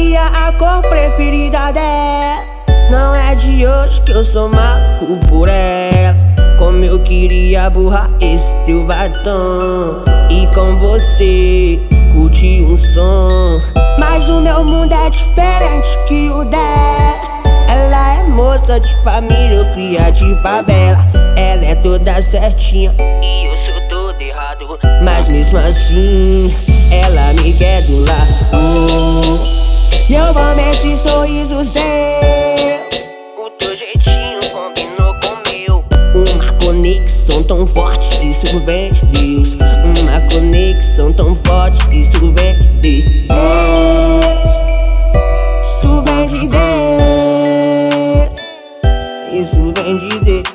sabia a cor preferida dela. Não é de hoje que eu sou maluco por ela. Como eu queria burrar esse teu batom. E com você curtir um som. Mas o meu mundo é diferente que o dela. Ela é moça de família, cria de favela. Ela é toda certinha e eu sou todo errado. Mas mesmo assim, ela me quer do lado. Eu amo esse sorriso seu. O teu jeitinho combinou com o meu. Uma conexão tão forte, isso vem de Deus. Uma conexão tão forte, isso vem de Deus. Isso vem de Deus. Isso vem de Deus.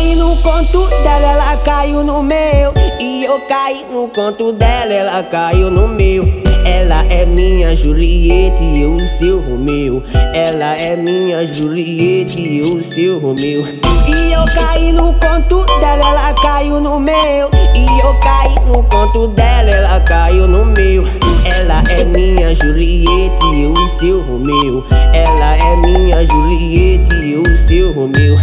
Caí no conto dela, ela caiu no meu. E eu caí no conto dela, ela caiu no meu. Ela é minha Juliette e eu o seu Romeu. Ela é minha Juliette e eu o seu Romeu. E eu caí no conto dela, ela caiu no meu. E eu caí no conto dela, ela caiu no meu. Ela é minha Juliette e eu o seu Romeu. Ela é minha Juliette e eu o seu Romeu.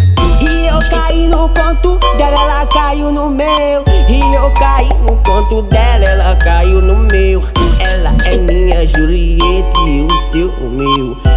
Conto dela, ela caiu no meu. Ela é minha Juliette e o seu Romeu.